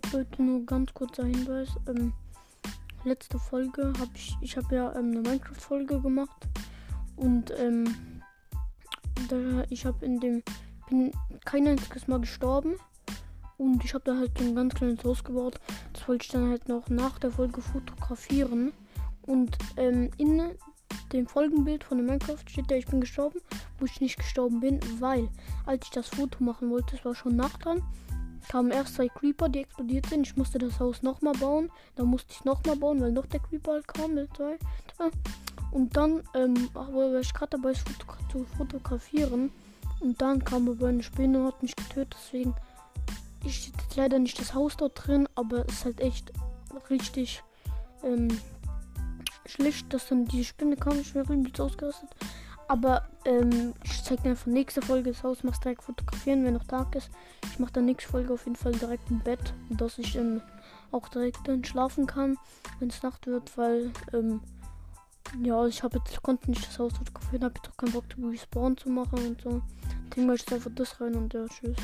geht Leute nur ganz kurzer Hinweis. Ähm, letzte Folge habe ich, ich habe ja ähm, eine Minecraft-Folge gemacht. Und ähm, da, ich habe in dem, bin kein einziges Mal gestorben. Und ich habe da halt so ein ganz kleines Haus gebaut. Das wollte ich dann halt noch nach der Folge fotografieren. Und ähm, in dem Folgenbild von dem Minecraft steht da, ich bin gestorben, wo ich nicht gestorben bin, weil als ich das Foto machen wollte, es war schon Nacht dran, kamen erst zwei Creeper, die explodiert sind. Ich musste das Haus nochmal bauen. Dann musste ich nochmal bauen, weil noch der Creeper halt kam mit zwei. Und dann ähm, war ich gerade dabei, es zu fotografieren. Und dann kam aber eine Spinne und hat mich getötet. Deswegen ist jetzt leider nicht das Haus dort drin, aber es ist halt echt richtig ähm, schlecht, dass dann die Spinne kam. Ich bin übelst ausgerastet. Aber ähm, ich zeige dir einfach nächste Folge das Haus, mach's direkt fotografieren, wenn noch Tag ist. Ich mache dann nächste Folge auf jeden Fall direkt im Bett, dass ich ähm, auch direkt dann schlafen kann, wenn es Nacht wird, weil ähm, ja, ich habe jetzt konnte nicht das Haus fotografieren, habe jetzt auch keinen Bock, respawn zu machen und so. Deswegen mache ich einfach das rein und ja, tschüss.